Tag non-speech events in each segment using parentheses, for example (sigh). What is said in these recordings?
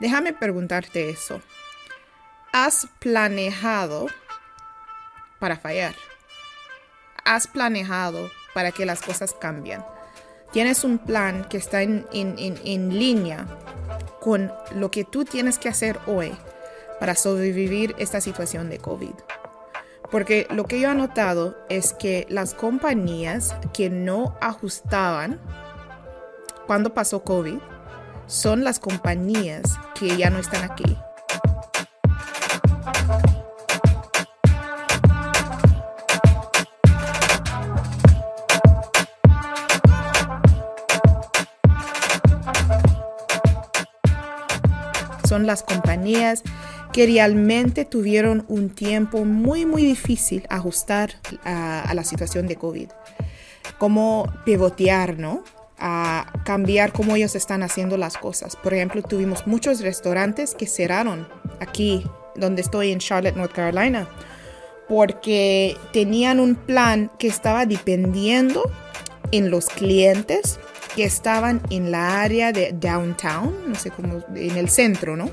Déjame preguntarte eso. ¿Has planeado para fallar? ¿Has planeado para que las cosas cambien? ¿Tienes un plan que está en, en línea con lo que tú tienes que hacer hoy para sobrevivir esta situación de COVID? Porque lo que yo he notado es que las compañías que no ajustaban cuando pasó COVID son las compañías que ya no están aquí. Son las compañías que realmente tuvieron un tiempo muy, muy difícil ajustar a, la situación de COVID. Cómo pivotear, ¿no? A cambiar cómo ellos están haciendo las cosas. Por ejemplo, tuvimos muchos restaurantes que cerraron aquí, donde estoy en Charlotte, North Carolina, porque tenían un plan que estaba dependiendo en los clientes que estaban en la área de downtown, no sé cómo, en el centro, ¿no?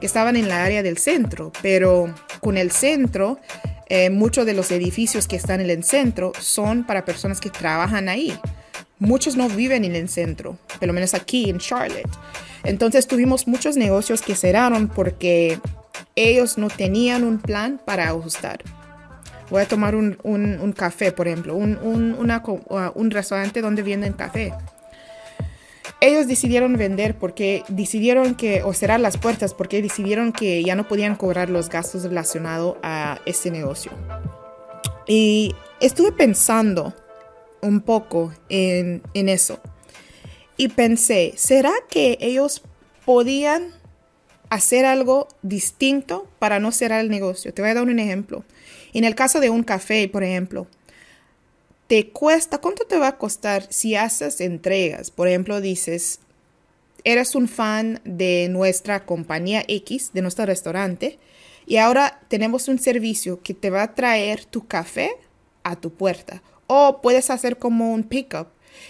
que estaban en la área del centro, pero con el centro, eh, muchos de los edificios que están en el centro son para personas que trabajan ahí. Muchos no viven en el centro, por lo menos aquí en Charlotte. Entonces tuvimos muchos negocios que cerraron porque ellos no tenían un plan para ajustar. Voy a tomar un, un, café, por ejemplo, un, un restaurante donde venden café ellos decidieron vender porque decidieron que, o cerrar las puertas porque decidieron que ya no podían cobrar los gastos relacionados a este negocio. Y estuve pensando un poco en, en eso. Y pensé, ¿será que ellos podían hacer algo distinto para no cerrar el negocio? Te voy a dar un ejemplo. En el caso de un café, por ejemplo, te cuesta, ¿cuánto te va a costar si haces entregas? Por ejemplo, dices, eres un fan de nuestra compañía X, de nuestro restaurante, y ahora tenemos un servicio que te va a traer tu café a tu puerta. O puedes hacer como un pickup.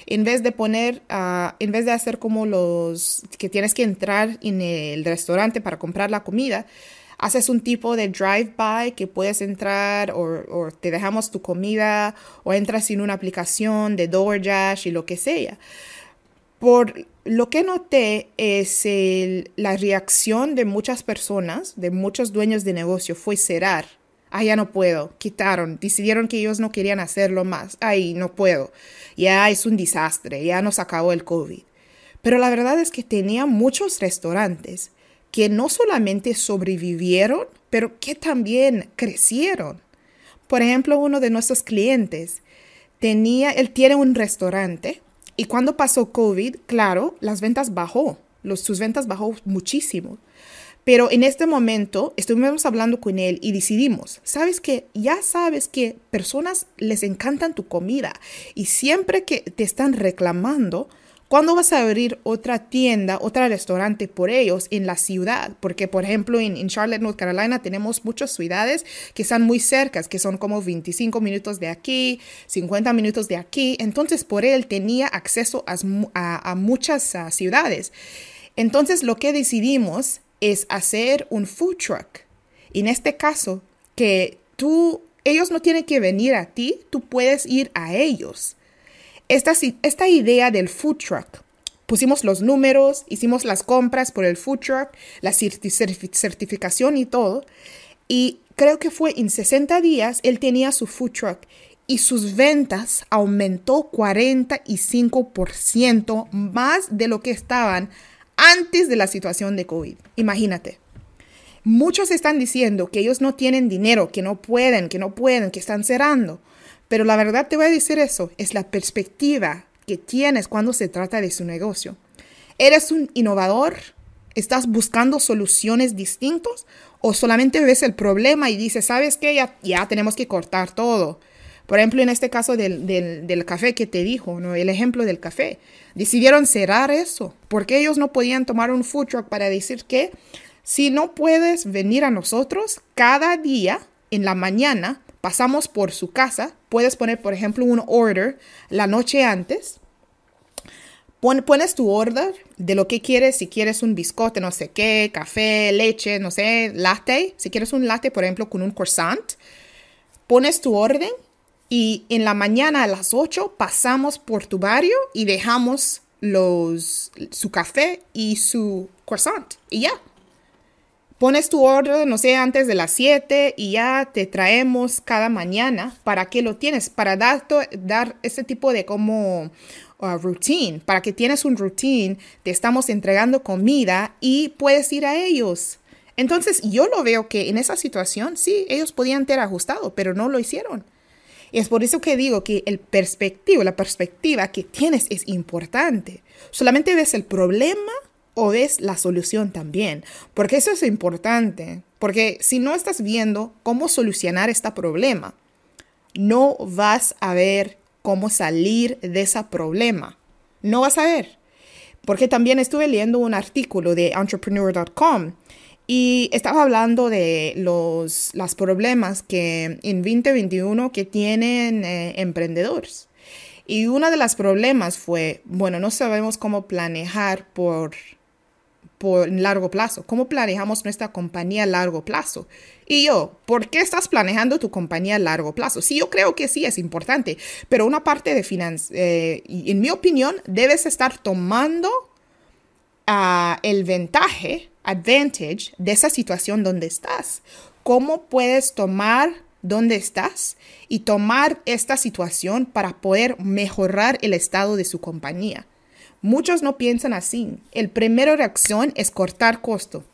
En vez de poner, ah, en vez de hacer como los que tienes que entrar en el restaurante para comprar la comida, haces un tipo de drive-by que puedes entrar o, te dejamos tu comida o entras en una aplicación de DoorDash y lo que sea. Por lo que noté es la reacción de muchas personas, de muchos dueños de negocio, fue cerrar. Ah, ya no puedo. Quitaron. Decidieron que ellos no querían hacerlo más. Ay, no puedo. Ya es un desastre. Ya nos acabó el COVID. Pero la verdad es que tenía muchos restaurantes que no solamente sobrevivieron, pero que también crecieron. Por ejemplo, uno de nuestros clientes tenía, él tiene un restaurante y cuando pasó COVID, claro, las ventas bajó, los, sus ventas bajó muchísimo. Pero en este momento estuvimos hablando con él y decidimos, sabes que ya sabes que personas les encantan tu comida y siempre que te están reclamando, ¿Cuándo vas a abrir otra tienda, otro restaurante por ellos en la ciudad? Porque, por ejemplo, en, Charlotte, North Carolina, tenemos muchas ciudades que están muy cercas, que son como 25 minutos de aquí, 50 minutos de aquí. Entonces, por él tenía acceso a, muchas ah, ciudades. Entonces, lo que decidimos es hacer un food truck. En este caso, que tú, ellos no tienen que venir a ti, tú puedes ir a ellos. Esta, esta idea del food truck, pusimos los números, hicimos las compras por el food truck, la certificación y todo. Y creo que fue en 60 días él tenía su food truck y sus ventas aumentó 45% más de lo que estaban antes de la situación de COVID. Imagínate. Muchos están diciendo que ellos no tienen dinero, que no pueden, que no pueden, que están cerrando. Pero la verdad te voy a decir eso, es la perspectiva que tienes cuando se trata de su negocio. ¿Eres un innovador? ¿Estás buscando soluciones distintas? ¿O solamente ves el problema y dices, sabes qué, ya, ya tenemos que cortar todo? Por ejemplo, en este caso del, del, café que te dijo, ¿no? el ejemplo del café, decidieron cerrar eso, porque ellos no podían tomar un food truck para decir que si no puedes venir a nosotros cada día en la mañana, pasamos por su casa, puedes poner, por ejemplo, un order la noche antes pones tu orden de lo que quieres, si quieres un biscote, no sé qué, café, leche, no sé, latte. Si quieres un latte, por ejemplo, con un croissant, pones tu orden y en la mañana a las 8 pasamos por tu barrio y dejamos los, su café y su croissant. Y ya. Pones tu orden, no sé, antes de las 7 y ya te traemos cada mañana. ¿Para qué lo tienes? Para dar, dar ese tipo de como uh, routine. Para que tienes un routine, te estamos entregando comida y puedes ir a ellos. Entonces yo lo veo que en esa situación sí, ellos podían tener ajustado, pero no lo hicieron. Y es por eso que digo que el perspectiva, la perspectiva que tienes es importante. Solamente ves el problema o ves la solución también, porque eso es importante, porque si no estás viendo cómo solucionar este problema, no vas a ver cómo salir de ese problema. No vas a ver. Porque también estuve leyendo un artículo de entrepreneur.com y estaba hablando de los, los problemas que en 2021 que tienen eh, emprendedores. Y uno de los problemas fue, bueno, no sabemos cómo planear por, por largo plazo, cómo planeamos nuestra compañía a largo plazo. Y yo, ¿por qué estás planeando tu compañía a largo plazo? Sí, yo creo que sí es importante, pero una parte de finanzas, eh, en mi opinión, debes estar tomando uh, el ventaje advantage de esa situación donde estás. ¿Cómo puedes tomar donde estás y tomar esta situación para poder mejorar el estado de su compañía? Muchos no piensan así. El primero reacción es cortar costo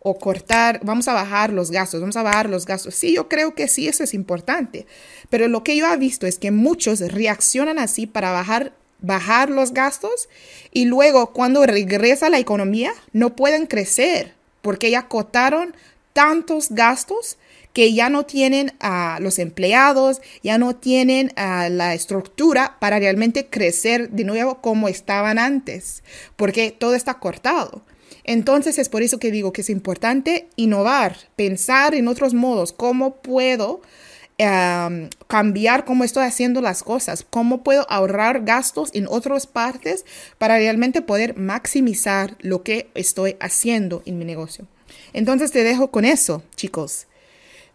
o cortar, vamos a bajar los gastos, vamos a bajar los gastos. Sí, yo creo que sí, eso es importante. Pero lo que yo he visto es que muchos reaccionan así para bajar bajar los gastos y luego cuando regresa la economía no pueden crecer porque ya cotaron tantos gastos que ya no tienen a los empleados, ya no tienen a la estructura para realmente crecer de nuevo como estaban antes, porque todo está cortado. Entonces es por eso que digo que es importante innovar, pensar en otros modos, cómo puedo cambiar cómo estoy haciendo las cosas, cómo puedo ahorrar gastos en otras partes para realmente poder maximizar lo que estoy haciendo en mi negocio. Entonces te dejo con eso, chicos.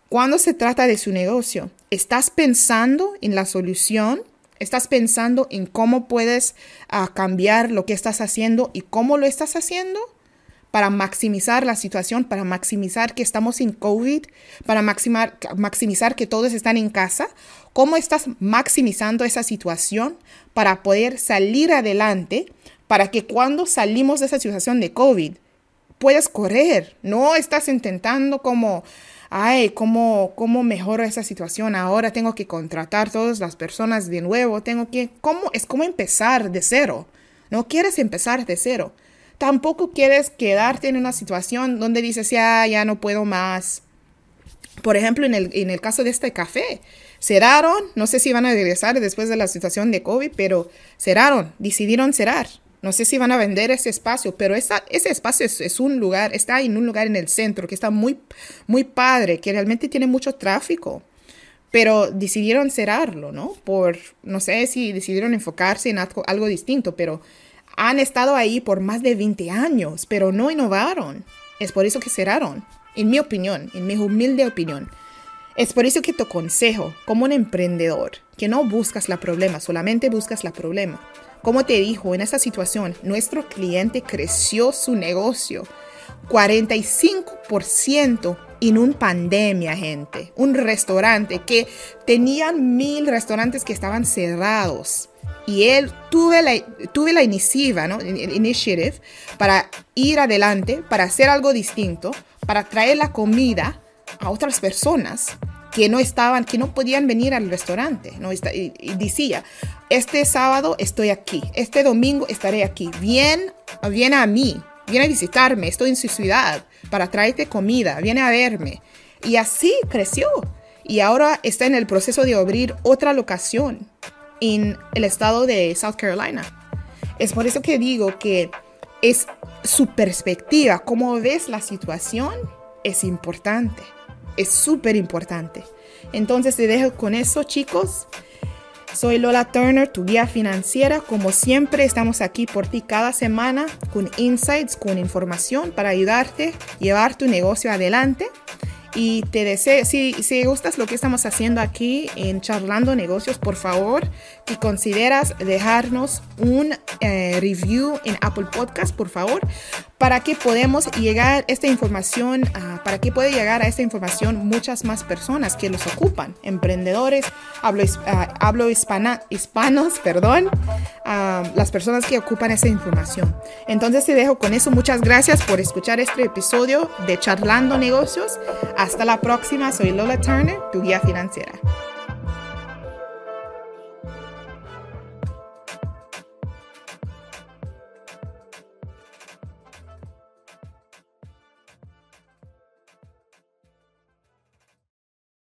Cuando se trata de su negocio, ¿estás pensando en la solución? ¿Estás pensando en cómo puedes ah, cambiar lo que estás haciendo y cómo lo estás haciendo? Para maximizar la situación, para maximizar que estamos sin COVID, para maximar, maximizar que todos están en casa? ¿Cómo estás maximizando esa situación para poder salir adelante, para que cuando salimos de esa situación de COVID, puedas correr? No estás intentando como, ay, ¿cómo, cómo mejoro esa situación? Ahora tengo que contratar todas las personas de nuevo, tengo que, ¿cómo? Es como empezar de cero. No quieres empezar de cero tampoco quieres quedarte en una situación donde dices, ya, ya no puedo más. Por ejemplo, en el, en el caso de este café, cerraron, no sé si van a regresar después de la situación de COVID, pero cerraron, decidieron cerrar. No sé si van a vender ese espacio, pero ese espacio es, es, un lugar, está en un lugar en el centro que está muy, muy padre, que realmente tiene mucho tráfico. Pero decidieron cerrarlo, ¿no? Por, no sé si decidieron enfocarse en algo, algo distinto, pero han estado ahí por más de 20 años, pero no innovaron. Es por eso que cerraron, en mi opinión, en mi humilde opinión. Es por eso que te aconsejo, como un emprendedor, que no buscas la problema, solamente buscas la problema. Como te dijo, en esa situación, nuestro cliente creció su negocio 45% en una pandemia, gente. Un restaurante que tenían mil restaurantes que estaban cerrados y él tuve la, tuve la iniciativa, ¿no? Initiative para ir adelante, para hacer algo distinto, para traer la comida a otras personas que no estaban, que no podían venir al restaurante, ¿no? Y, decía, este sábado estoy aquí, este domingo estaré aquí, bien, viene a mí, viene a visitarme, estoy en su ciudad para traerte comida, viene a verme. Y así creció. Y ahora está en el proceso de abrir otra locación en el estado de South Carolina. Es por eso que digo que es su perspectiva, cómo ves la situación, es importante, es súper importante. Entonces te dejo con eso, chicos. Soy Lola Turner, tu guía financiera. Como siempre, estamos aquí por ti cada semana con insights, con información para ayudarte a llevar tu negocio adelante. Y te deseo, si, si gustas lo que estamos haciendo aquí en Charlando Negocios, por favor, que consideras dejarnos un eh, review en Apple Podcast, por favor, para que podamos llegar esta información, para que pueda llegar a esta información muchas más personas que los ocupan, emprendedores, hablo, ah, hablo hispana, hispanos, (laughs) perdón, las personas que ocupan esa información. Entonces te dejo con eso. Muchas gracias por escuchar este episodio de Charlando Negocios. Hasta la próxima. Soy Lola Turner, tu guía financiera.